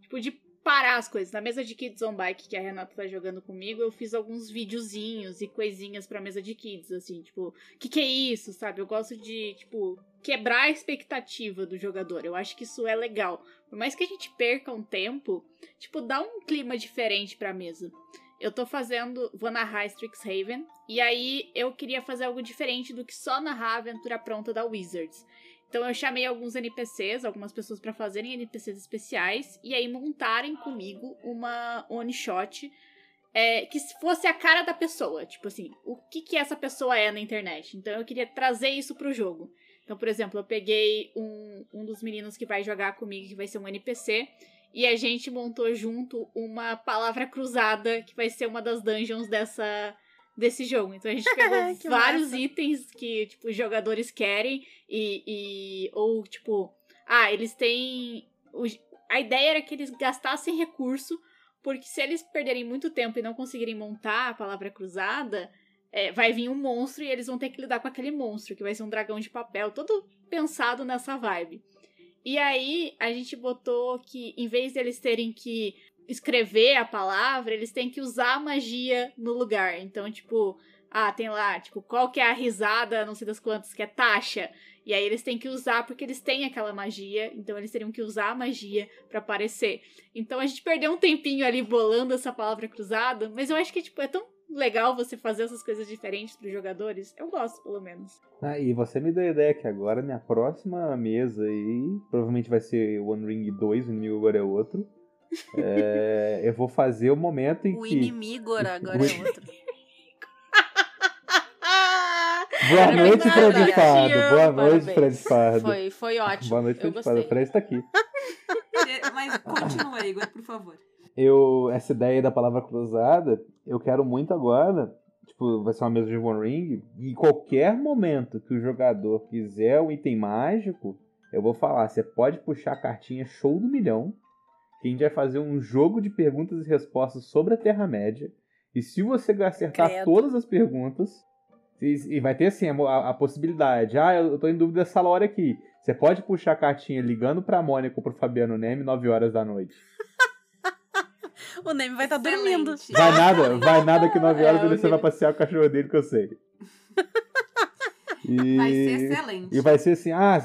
tipo, de parar as coisas. Na mesa de Kids on Bike que a Renata tá jogando comigo, eu fiz alguns videozinhos e coisinhas pra mesa de kids, assim, tipo, o que, que é isso, sabe? Eu gosto de, tipo, quebrar a expectativa do jogador. Eu acho que isso é legal. Por mais que a gente perca um tempo, tipo, dá um clima diferente pra mesa. Eu tô fazendo. Vou narrar Strixhaven. E aí eu queria fazer algo diferente do que só narrar a aventura pronta da Wizards. Então eu chamei alguns NPCs, algumas pessoas pra fazerem NPCs especiais e aí montarem comigo uma one shot é, que fosse a cara da pessoa, tipo assim, o que que essa pessoa é na internet. Então eu queria trazer isso pro jogo. Então, por exemplo, eu peguei um, um dos meninos que vai jogar comigo, que vai ser um NPC, e a gente montou junto uma palavra cruzada, que vai ser uma das dungeons dessa, desse jogo. Então a gente [laughs] pegou vários massa. itens que, tipo, os jogadores querem e, e- ou, tipo, ah, eles têm... os- A ideia era que eles gastassem recurso, porque se eles perderem muito tempo e não conseguirem montar a palavra cruzada, é, vai vir um monstro e eles vão ter que lidar com aquele monstro, que vai ser um dragão de papel, todo pensado nessa vibe. E aí a gente botou que, em vez deles terem que escrever a palavra, eles têm que usar a magia no lugar. Então, tipo, ah, tem lá, tipo, qual que é a risada, não sei das quantas, que é taxa. E aí eles têm que usar porque eles têm aquela magia, então eles teriam que usar a magia pra aparecer. Então a gente perdeu um tempinho ali bolando essa palavra cruzada, mas eu acho que tipo é tão legal você fazer essas coisas diferentes pros jogadores. Eu gosto, pelo menos. Ah, e você me deu a ideia que agora minha próxima mesa aí, provavelmente vai ser One Ring 2, o inimigo agora é outro. [laughs] É, eu vou fazer o momento em O que. inimigo agora o- é outro. [laughs] Boa Era noite, Fred. Boa Parabéns. noite, Fred Fardo. Foi, foi ótimo. Boa noite, Fred Fardo. O. Fred está aqui. [laughs] Mas continua, Igor, por favor. Eu, essa ideia da palavra cruzada, eu quero muito agora. Tipo, vai ser uma mesa de One Ring. E qualquer momento que o jogador quiser um item mágico, eu vou falar: você pode puxar a cartinha show do milhão. Que a gente vai fazer um jogo de perguntas e respostas sobre a Terra-média. E se você acertar Credo. todas as perguntas, e vai ter assim a- a possibilidade. Ah, eu tô em dúvida dessa hora aqui. Você pode puxar a cartinha ligando pra Mônica ou pro Fabiano Neme 9 horas da noite. [laughs] O Neme vai estar dormindo. Excelente. Vai nada, [laughs] vai nada que 9 horas É, ele vai passear com o cachorro dele que eu sei. E... [laughs] Vai ser excelente. E vai ser assim, ah,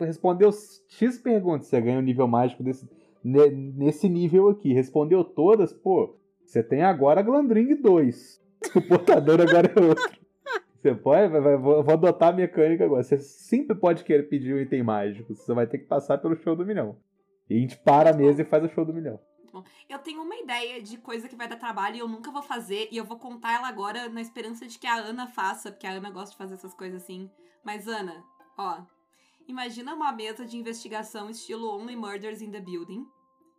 respondeu X perguntas, você ganha um nível mágico desse, ne- nesse nível aqui. Respondeu todas, pô, você tem agora Glandring 2. [laughs] O portador agora é outro. Você pode, vai, vai- vou, vou adotar a mecânica agora. Você sempre pode querer pedir um item mágico, você vai ter que passar pelo show do milhão. E a gente para a mesa e faz o show do milhão. Eu tenho uma ideia de coisa que vai dar trabalho e eu nunca vou fazer, e eu vou contar ela agora na esperança de que a Ana faça, porque a Ana gosta de fazer essas coisas assim. Mas, Ana, ó, imagina uma mesa de investigação estilo Only Murders in the Building,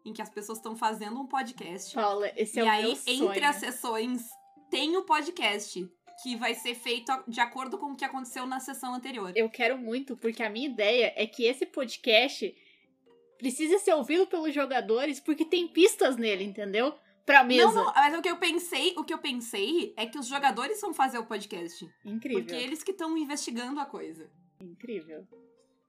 em que as pessoas estão fazendo um podcast. Paula, esse é e o aí, meu sonho. entre as sessões, tem o podcast, que vai ser feito de acordo com o que aconteceu na sessão anterior. Eu quero muito, porque a minha ideia é que esse podcast precisa ser ouvido pelos jogadores porque tem pistas nele, entendeu? pra Não, mesa. não, mas o que eu pensei, o que eu pensei é que os jogadores vão fazer o podcast. Incrível. Porque eles que estão investigando a coisa. Incrível.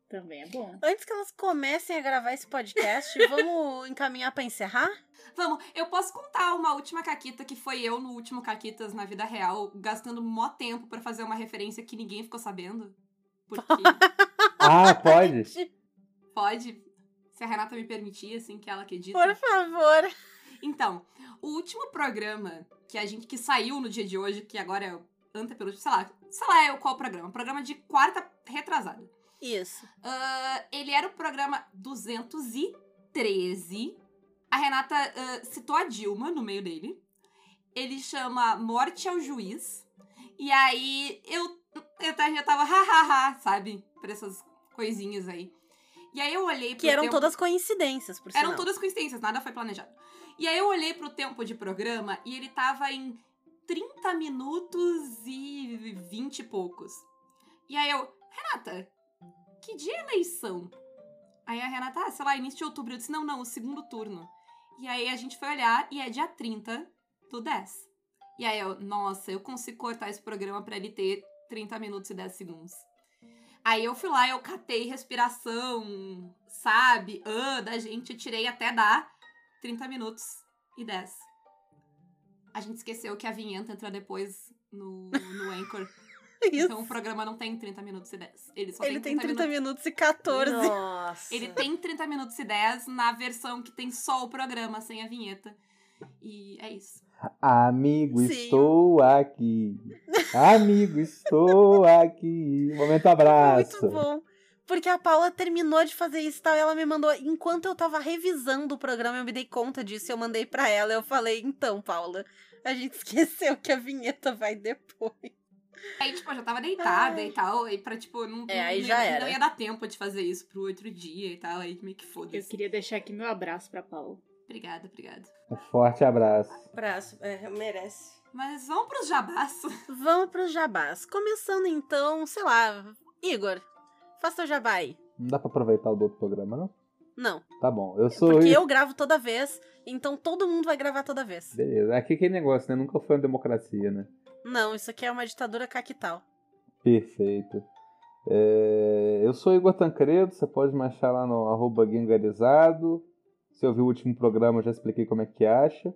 Também é bom. Antes que elas comecem a gravar esse podcast, [laughs] vamos encaminhar pra encerrar? Vamos, eu posso contar uma última caquita que foi eu no último Caquitas na vida real, gastando mó tempo pra fazer uma referência que ninguém ficou sabendo. Porque [laughs] Ah, pode? pode, se a Renata me permitir, assim, que ela acredita. Por favor. Então, o último programa que a gente que saiu no dia de hoje, que agora é antepenúltimo, sei lá, sei lá é qual programa, programa de quarta retrasada. Isso. Ah, ele era o programa 213. A Renata ah, citou a Dilma no meio dele. Ele chama Morte ao Juiz. E aí eu, eu já tava [laughs] hahaha, sabe? Pra essas coisinhas aí. E aí eu olhei pro Que eram tempo- todas coincidências, por Eram sinal. todas coincidências, nada foi planejado. E aí eu olhei pro tempo de programa e ele tava em 30 minutos e 20 e poucos. E aí eu, Renata, que dia é eleição? Aí a Renata, ah, sei lá, início de outubro. Eu disse, não, não, o segundo turno. E aí a gente foi olhar e é dia 30 do 10. E aí eu, nossa, eu consigo cortar esse programa pra ele ter 30 minutos e 10 segundos. Aí eu fui lá, eu catei respiração, sabe? Ah, da gente, eu tirei até dar 30 minutos e 10. A gente esqueceu que a vinheta entra depois no, no Anchor. [laughs] Isso. Então o programa não tem 30 minutos e 10. Ele só Ele tem tem 30, 30 minutos. minutos e 14. Nossa. Ele tem 30 minutos e 10 na versão que tem só o programa, sem a vinheta. E é isso. Amigo, Sim. estou aqui. Amigo, estou aqui. Momento abraço. Muito bom. Porque a Paula terminou de fazer isso e tal, e ela me mandou. Enquanto eu tava revisando o programa, eu me dei conta disso, eu mandei pra ela. Eu falei, então, Paula, a gente [laughs] esqueceu que a vinheta vai depois. Aí, tipo, eu já tava deitada Ai. e tal. E pra, tipo, não, É, não, aí não já ia, era. não ia dar tempo de fazer isso pro outro dia e tal. Aí meio que Eu foda-se. queria deixar aqui meu abraço pra Paula. Obrigada, obrigada. Um forte abraço. Braço, é, merece. Mas vamos pros jabaços. [laughs] Vamos pros jabás. Começando então, sei lá, Igor, faça o jabá aí. Não dá pra aproveitar o do outro programa, não? Não, Tá bom. Eu sou. porque eu gravo toda vez, então todo mundo vai gravar toda vez. Beleza. Aqui que negócio, né? Nunca foi uma democracia, né? Não, isso aqui é uma ditadura caquital. Perfeito. É, eu sou Igor Tancredo, você pode me achar lá no arroba Gengarizado. Se ouviu o último programa, eu já expliquei como é que acha.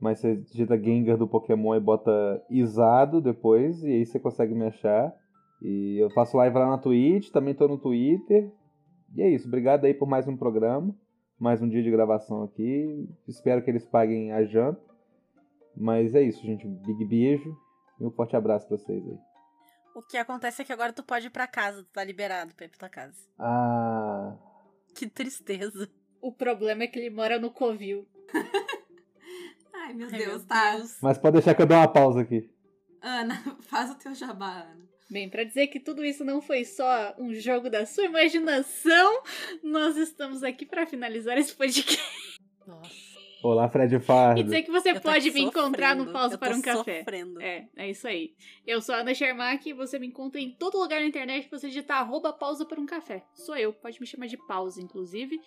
Mas você digita Gengar do Pokémon e bota Isado depois, e aí você consegue me achar. E eu faço live lá na Twitch, também tô no Twitter. E é isso, obrigado aí por mais um programa. Mais um dia de gravação aqui. Espero que eles paguem a janta. Mas é isso, gente. Big beijo e um forte abraço pra vocês aí. O que acontece é que agora tu pode ir pra casa, tu tá liberado pra ir pra tua casa. Ah. Que tristeza. O problema é que ele mora no Covil. [laughs] Ai, meu Ai, Deus, meu tá. Deus. Mas pode deixar que eu dou uma pausa aqui. Ana, [laughs] faz o teu jabá, Ana. Bem, pra dizer que tudo isso não foi só um jogo da sua imaginação, nós estamos aqui pra finalizar esse podcast. Nossa. Olá, Fred Fardo. E dizer que você Eu pode me encontrar no sofrendo, Pausa para um Café. Sofrendo. É, é isso aí. Eu sou a Ana Shermack e você me encontra em todo lugar na internet que você digitar arroba pausa para um café. Sou eu, pode me chamar de pausa, inclusive.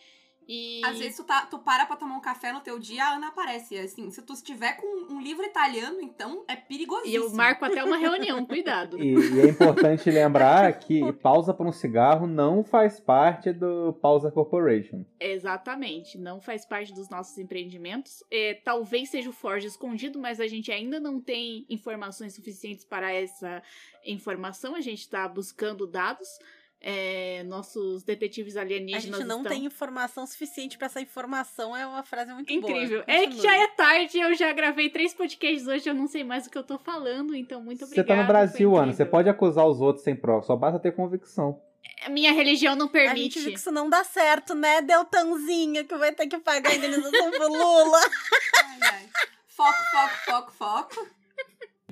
E. Às vezes tu, tá, tu para pra tomar um café no teu dia, a Ana aparece. Assim, se tu estiver com um livro italiano, então é E perigosíssimo. eu marco até uma reunião, [laughs] cuidado. E, e é importante [laughs] lembrar que pausa para um cigarro não faz parte do Pausa Corporation. Exatamente, não faz parte dos nossos empreendimentos. É, talvez seja o Forge escondido, mas a gente ainda não tem informações suficientes para essa informação. A gente está buscando dados. É, nossos detetives A alienígenas gente não estão... tem informação suficiente pra essa informação, é uma frase muito Incrível. boa. É que já é tarde, eu já gravei três podcasts hoje, eu não sei mais o que eu tô falando, então muito Você obrigada. tá no Brasil, Ana. Você incrível. pode acusar os outros sem prova. Só basta ter convicção. A Minha religião não A permite. gente viu que isso não dá certo, né? Deltãozinho, que vai ter que pagar a indenização pro Lula. [laughs] Ai, ai. Foco, foco, foco, foco.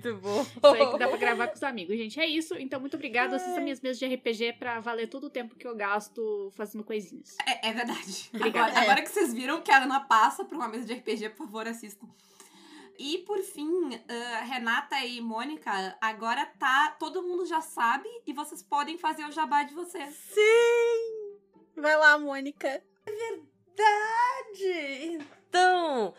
Muito bom. Isso aí que dá pra gravar com os amigos, gente. É isso. Então, muito obrigada. Assista minhas mesas de RPG pra valer todo o tempo que eu gasto fazendo coisinhas. É, é verdade. Obrigada. Agora, agora que vocês viram que a Ana passa por uma mesa de RPG, por favor, assistam. E por fim, ah, Renata e Mônica, agora tá. Todo mundo já sabe e vocês podem fazer o jabá de vocês. Sim! Vai lá, Mônica. Verdade! Então,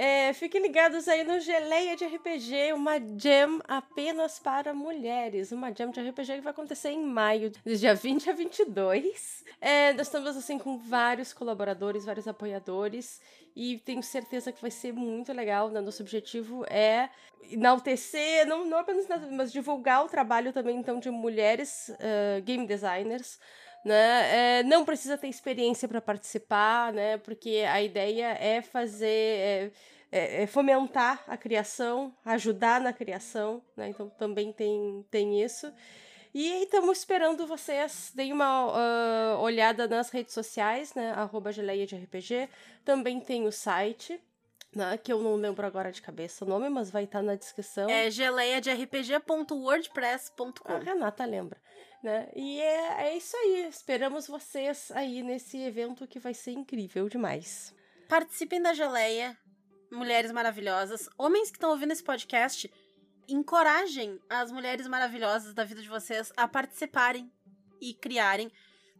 é, fiquem ligados aí no Geleia de RPG, uma jam apenas para mulheres. Uma jam de RPG que vai acontecer em maio, do dia 20 a 22. É, nós estamos, assim, com vários colaboradores, vários apoiadores. E tenho certeza que vai ser muito legal. Né? Nosso objetivo é enaltecer, não, não apenas mas divulgar o trabalho também, então, de mulheres uh, game designers né? É, não precisa ter experiência para participar, né? Porque a ideia é fazer. É, é, é, fomentar a criação, ajudar na criação, né? Então também tem, tem isso. E estamos esperando vocês. Deem uma uh, olhada nas redes sociais, né? Arroba geleia de RPG. Também tem o site, né? Que eu não lembro agora de cabeça o nome, mas vai estar tá na descrição. É geleiaderpg.wordpress.com. A Renata lembra né? E é, é isso aí. Esperamos vocês aí nesse evento que vai ser incrível demais. Participem da geleia, mulheres maravilhosas. Homens que estão ouvindo esse podcast, encorajem as mulheres maravilhosas da vida de vocês a participarem e criarem.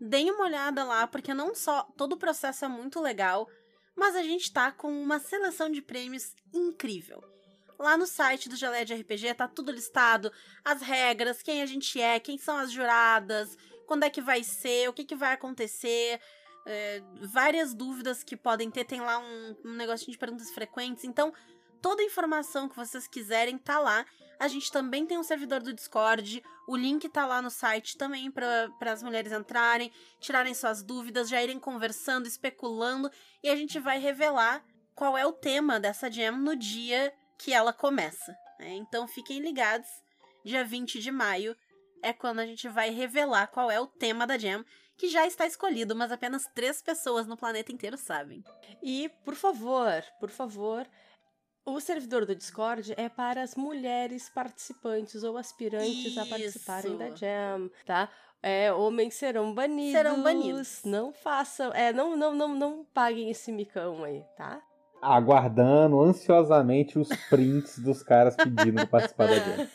Deem uma olhada lá, porque não só todo o processo é muito legal, mas a gente tá com uma seleção de prêmios incrível. Lá no site do Geleia de RPG tá tudo listado, as regras, quem a gente é, quem são as juradas, quando é que vai ser, o que, que vai acontecer, é, várias dúvidas que podem ter. Tem lá um, um negocinho de perguntas frequentes. Então, toda a informação que vocês quiserem tá lá. A gente também tem um servidor do Discord. O link tá lá no site também para as mulheres entrarem, tirarem suas dúvidas, já irem conversando, especulando. E a gente vai revelar qual é o tema dessa jam no dia que ela começa. Né? Então fiquem ligados, dia 20 de maio é quando a gente vai revelar qual é o tema da Jam, que já está escolhido, mas apenas três pessoas no planeta inteiro sabem. E, por favor, por favor, o servidor do Discord é para as mulheres participantes ou aspirantes Isso. a participarem da Jam, tá? É, homens serão banidos. Serão banidos. Não façam, é, não, não, não, não paguem esse micão aí, tá? aguardando ansiosamente os prints dos caras pedindo pra participar da jam.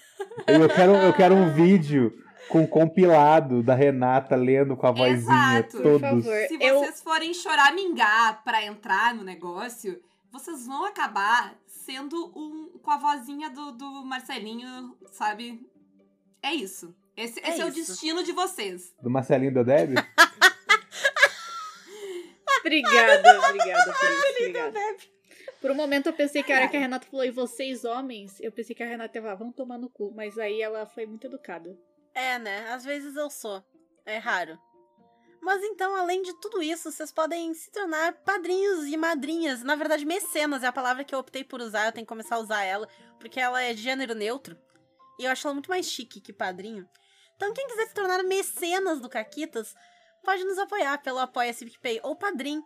Eu quero, eu quero um vídeo com compilado da Renata lendo com a vozinha Exato, todos. Por favor. Se eu... vocês forem choramingar para entrar no negócio, vocês vão acabar sendo um com a vozinha do, do Marcelinho, sabe? É isso. Esse é, esse é o destino de vocês. Do Marcelinho do Deb? [laughs] obrigada, obrigada por isso. Obrigada. Por um momento eu pensei que a hora que a Renata falou, e vocês homens, eu pensei que a Renata ia falar, vão tomar no cu. Mas aí ela foi muito educada. É, né? Às vezes eu sou. É raro. Mas então, além de tudo isso, vocês podem se tornar padrinhos e madrinhas. Na verdade, mecenas é a palavra que eu optei por usar. Eu tenho que começar a usar ela, porque ela é de gênero neutro. E eu acho ela muito mais chique que padrinho. Então, quem quiser se tornar mecenas do Caquitas, pode nos apoiar pelo Apoia-se PicPay ou Padrim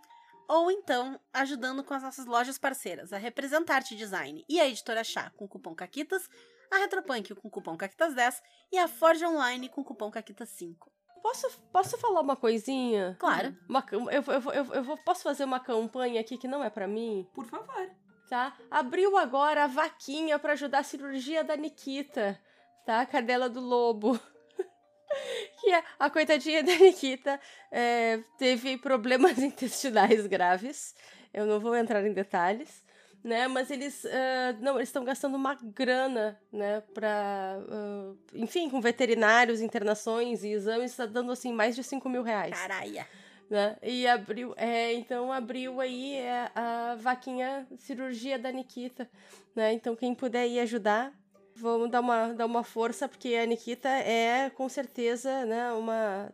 ou então ajudando com as nossas lojas parceiras, a Representarte Design e a Editora Chá com o cupom CAQUITAS, a Retropunk com o cupom CAQUITAS10 e a Forge Online com o cupom CAQUITAS5. Posso, posso falar uma coisinha? Claro. Uma, eu, eu, eu, eu, eu posso fazer uma campanha aqui que não é para mim? Por favor. Tá? Abriu agora a vaquinha para ajudar a cirurgia da Nikita, tá? A cadela do lobo. [laughs] que a, a coitadinha da Nikita é, teve problemas [laughs] intestinais graves. Eu não vou entrar em detalhes, né? Mas eles uh, não, eles estão gastando uma grana, né? Para, uh, enfim, com veterinários, internações e exames, está dando assim mais de 5 mil reais. Caralho. Né? E abriu, é, então abriu aí é, a vaquinha cirurgia da Nikita, né? Então quem puder ir ajudar, Vamos dar uma, dar uma força, porque a Nikita é, com certeza, né, uma...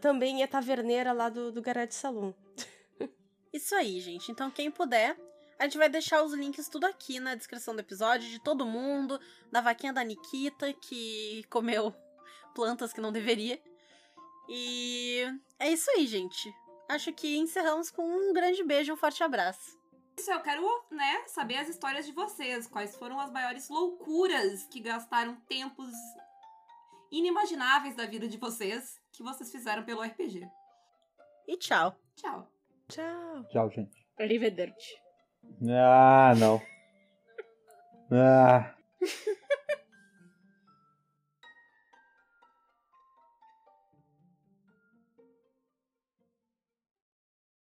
Também é taverneira lá do, do Garage Saloon. [laughs] Isso aí, gente. Então, quem puder, a gente vai deixar os links tudo aqui na descrição do episódio, de todo mundo, da vaquinha da Nikita, que comeu plantas que não deveria. E é isso aí, gente. Acho que encerramos com um grande beijo e um forte abraço. Isso, eu quero, né, saber as histórias de vocês. Quais foram as maiores loucuras que gastaram tempos inimagináveis da vida de vocês que vocês fizeram pelo RPG. E tchau. Tchau. Tchau. Tchau, gente. Arrivederci. Ah, não. ah. [laughs]